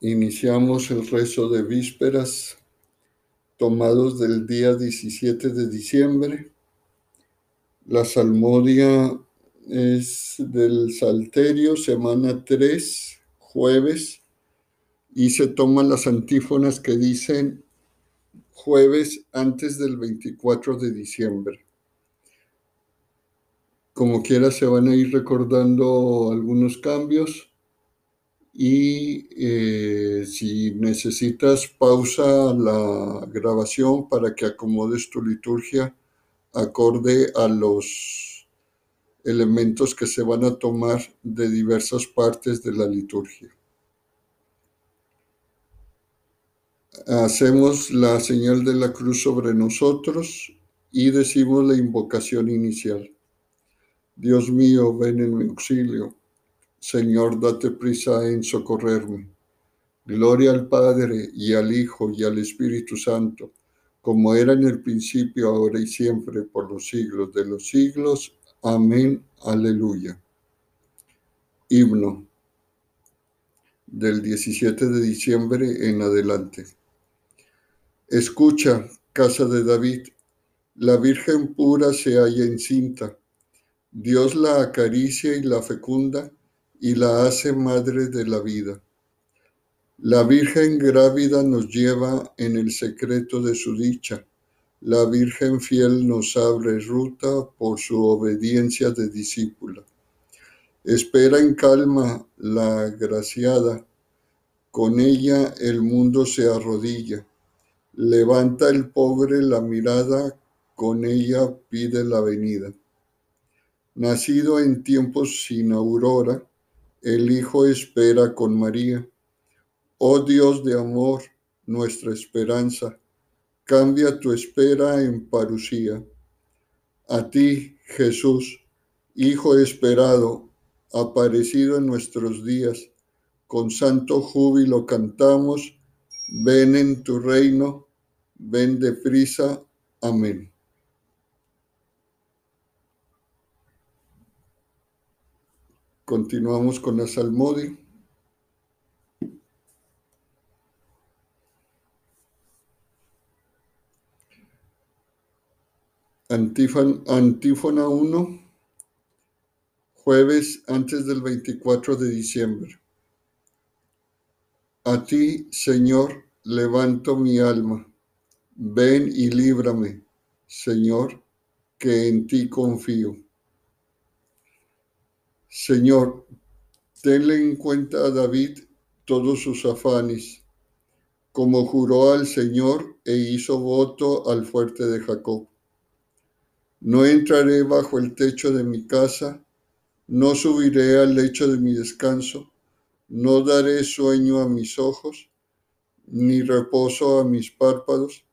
Iniciamos el rezo de vísperas tomados del día 17 de diciembre. La salmodia es del Salterio, semana 3, jueves, y se toman las antífonas que dicen jueves antes del 24 de diciembre. Como quiera se van a ir recordando algunos cambios y eh, si necesitas pausa la grabación para que acomodes tu liturgia acorde a los elementos que se van a tomar de diversas partes de la liturgia. Hacemos la señal de la cruz sobre nosotros y decimos la invocación inicial. Dios mío, ven en mi auxilio Señor, date prisa en socorrerme. Gloria al Padre y al Hijo y al Espíritu Santo, como era en el principio, ahora y siempre, por los siglos de los siglos. Amén. Aleluya. Himno del 17 de diciembre en adelante. Escucha, casa de David, la Virgen pura se halla encinta. Dios la acaricia y la fecunda y la hace madre de la vida. La Virgen grávida nos lleva en el secreto de su dicha. La Virgen fiel nos abre ruta por su obediencia de discípula. Espera en calma la agraciada, con ella el mundo se arrodilla. Levanta el pobre la mirada, con ella pide la venida. Nacido en tiempos sin aurora, el Hijo espera con María. Oh Dios de amor, nuestra esperanza, cambia tu espera en parucía. A ti, Jesús, Hijo esperado, aparecido en nuestros días, con santo júbilo cantamos, ven en tu reino, ven deprisa. Amén. Continuamos con la salmodia. Antífona 1, jueves antes del 24 de diciembre. A ti, Señor, levanto mi alma. Ven y líbrame, Señor, que en ti confío. Señor, tenle en cuenta a David todos sus afanes, como juró al Señor e hizo voto al fuerte de Jacob. No entraré bajo el techo de mi casa, no subiré al lecho de mi descanso, no daré sueño a mis ojos, ni reposo a mis párpados,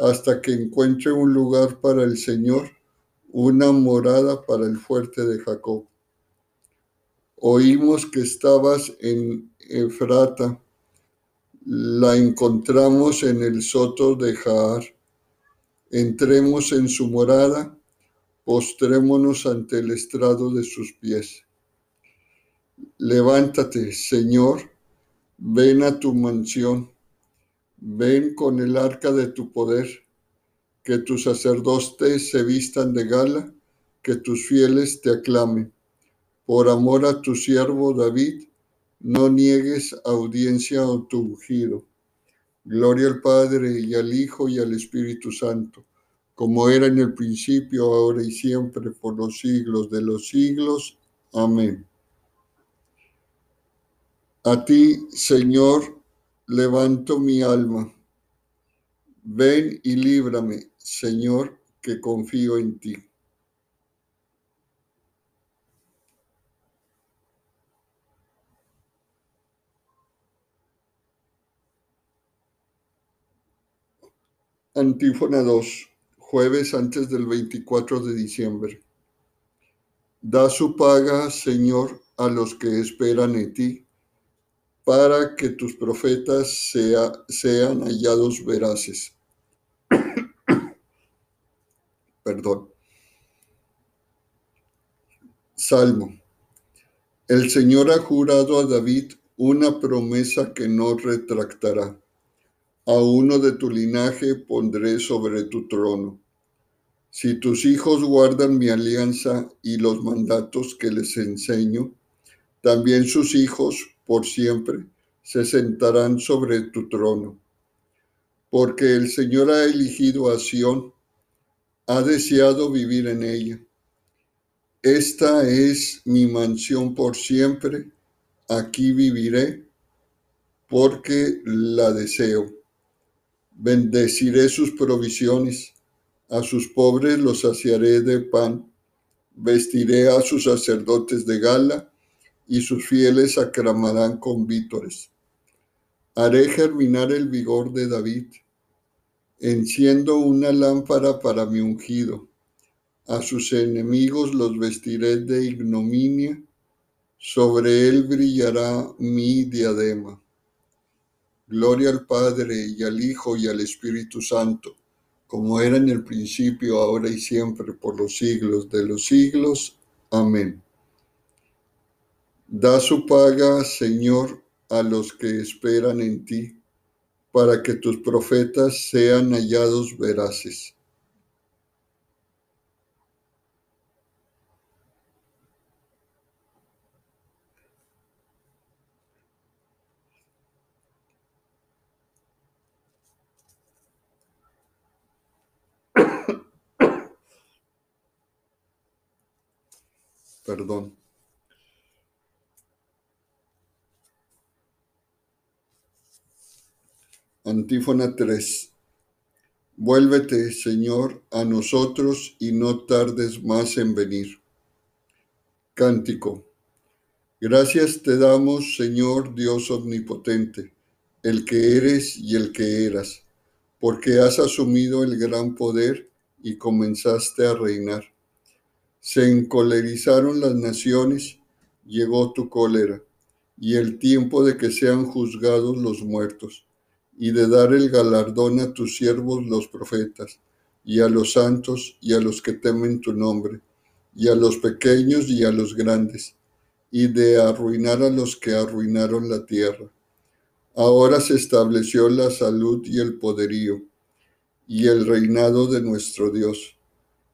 hasta que encuentre un lugar para el Señor, una morada para el fuerte de Jacob. Oímos que estabas en Efrata. La encontramos en el soto de Jaar. Entremos en su morada, postrémonos ante el estrado de sus pies. Levántate, Señor, ven a tu mansión, ven con el arca de tu poder, que tus sacerdotes se vistan de gala, que tus fieles te aclamen por amor a tu siervo David, no niegues audiencia a tu ungido. Gloria al Padre y al Hijo y al Espíritu Santo, como era en el principio, ahora y siempre, por los siglos de los siglos. Amén. A ti, Señor, levanto mi alma. Ven y líbrame, Señor, que confío en ti. Antífona 2, jueves antes del 24 de diciembre. Da su paga, Señor, a los que esperan en ti, para que tus profetas sean hallados veraces. Perdón. Salmo. El Señor ha jurado a David una promesa que no retractará. A uno de tu linaje pondré sobre tu trono. Si tus hijos guardan mi alianza y los mandatos que les enseño, también sus hijos por siempre se sentarán sobre tu trono. Porque el Señor ha elegido a Sión, ha deseado vivir en ella. Esta es mi mansión por siempre aquí viviré porque la deseo. Bendeciré sus provisiones, a sus pobres los saciaré de pan, vestiré a sus sacerdotes de gala y sus fieles aclamarán con vítores. Haré germinar el vigor de David, enciendo una lámpara para mi ungido. A sus enemigos los vestiré de ignominia sobre él brillará mi diadema. Gloria al Padre y al Hijo y al Espíritu Santo, como era en el principio, ahora y siempre, por los siglos de los siglos. Amén. Da su paga, Señor, a los que esperan en ti, para que tus profetas sean hallados veraces. Perdón. Antífona 3. Vuélvete, Señor, a nosotros y no tardes más en venir. Cántico. Gracias te damos, Señor Dios omnipotente, el que eres y el que eras, porque has asumido el gran poder y comenzaste a reinar se encolerizaron las naciones, llegó tu cólera, y el tiempo de que sean juzgados los muertos, y de dar el galardón a tus siervos los profetas, y a los santos y a los que temen tu nombre, y a los pequeños y a los grandes, y de arruinar a los que arruinaron la tierra. Ahora se estableció la salud y el poderío, y el reinado de nuestro Dios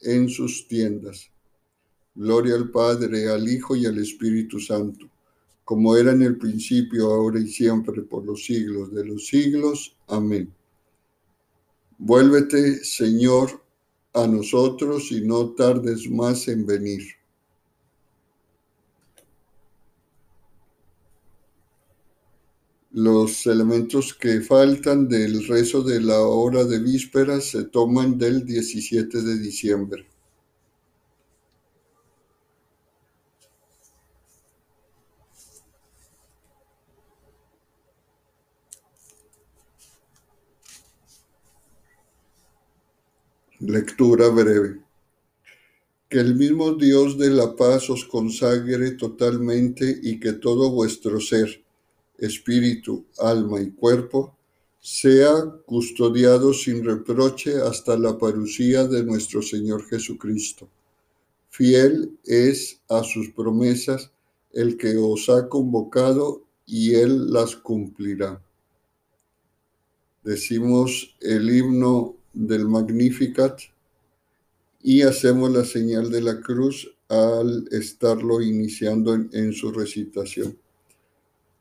en sus tiendas. Gloria al Padre, al Hijo y al Espíritu Santo, como era en el principio, ahora y siempre, por los siglos de los siglos. Amén. Vuélvete, Señor, a nosotros y no tardes más en venir. Los elementos que faltan del rezo de la hora de vísperas se toman del 17 de diciembre. Lectura breve. Que el mismo Dios de la paz os consagre totalmente y que todo vuestro ser espíritu, alma y cuerpo, sea custodiado sin reproche hasta la parucía de nuestro Señor Jesucristo. Fiel es a sus promesas el que os ha convocado y él las cumplirá. Decimos el himno del Magnificat y hacemos la señal de la cruz al estarlo iniciando en, en su recitación.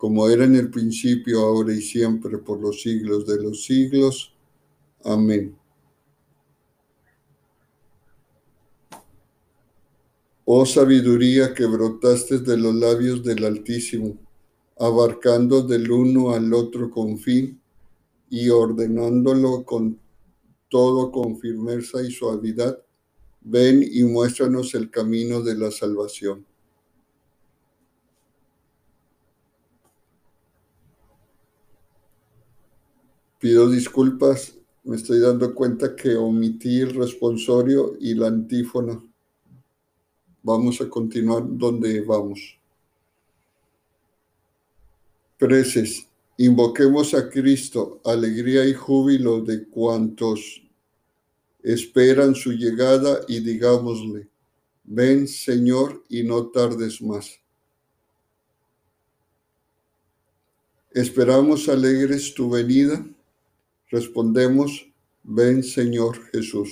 como era en el principio, ahora y siempre, por los siglos de los siglos. Amén. Oh sabiduría que brotaste de los labios del Altísimo, abarcando del uno al otro con fin y ordenándolo con todo con firmeza y suavidad, ven y muéstranos el camino de la salvación. Pido disculpas, me estoy dando cuenta que omití el responsorio y la antífona. Vamos a continuar donde vamos. Preces. Invoquemos a Cristo, alegría y júbilo de cuantos esperan su llegada y digámosle, ven Señor y no tardes más. Esperamos alegres tu venida. Respondemos, ven Señor Jesús.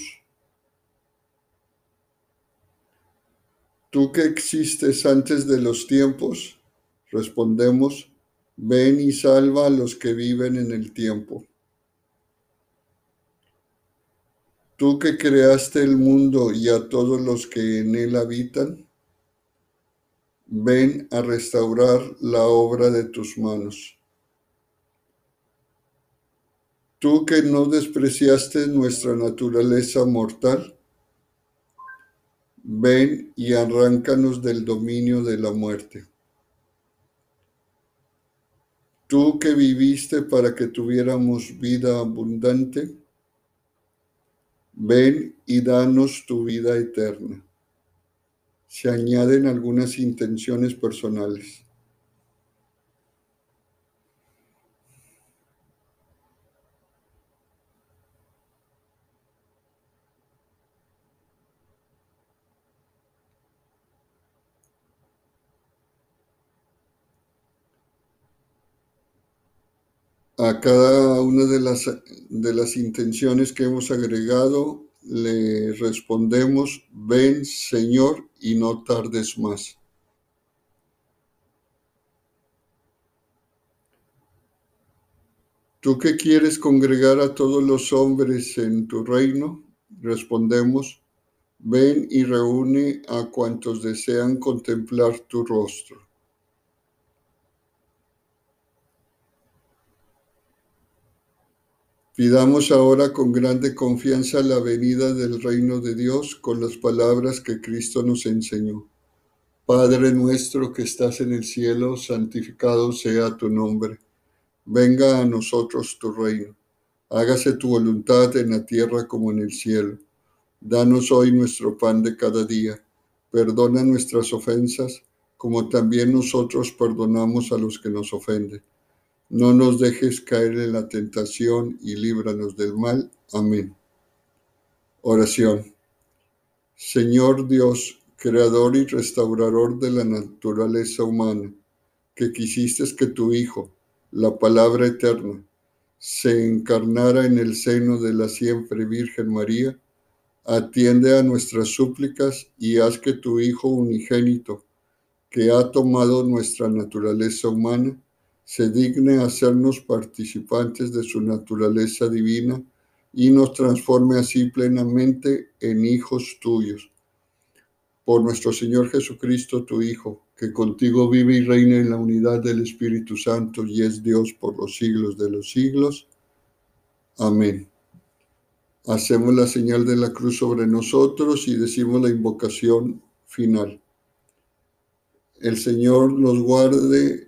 Tú que existes antes de los tiempos, respondemos, ven y salva a los que viven en el tiempo. Tú que creaste el mundo y a todos los que en él habitan, ven a restaurar la obra de tus manos. Tú que no despreciaste nuestra naturaleza mortal, ven y arráncanos del dominio de la muerte. Tú que viviste para que tuviéramos vida abundante, ven y danos tu vida eterna. Se añaden algunas intenciones personales. A cada una de las, de las intenciones que hemos agregado, le respondemos, ven Señor y no tardes más. ¿Tú que quieres congregar a todos los hombres en tu reino? Respondemos, ven y reúne a cuantos desean contemplar tu rostro. Pidamos ahora con grande confianza la venida del reino de Dios con las palabras que Cristo nos enseñó. Padre nuestro que estás en el cielo, santificado sea tu nombre. Venga a nosotros tu reino. Hágase tu voluntad en la tierra como en el cielo. Danos hoy nuestro pan de cada día. Perdona nuestras ofensas, como también nosotros perdonamos a los que nos ofenden no nos dejes caer en la tentación y líbranos del mal. Amén. Oración. Señor Dios, creador y restaurador de la naturaleza humana, que quisiste que tu Hijo, la palabra eterna, se encarnara en el seno de la siempre Virgen María, atiende a nuestras súplicas y haz que tu Hijo unigénito, que ha tomado nuestra naturaleza humana, se digne hacernos participantes de su naturaleza divina y nos transforme así plenamente en hijos tuyos. Por nuestro Señor Jesucristo, tu Hijo, que contigo vive y reina en la unidad del Espíritu Santo y es Dios por los siglos de los siglos. Amén. Hacemos la señal de la cruz sobre nosotros y decimos la invocación final. El Señor nos guarde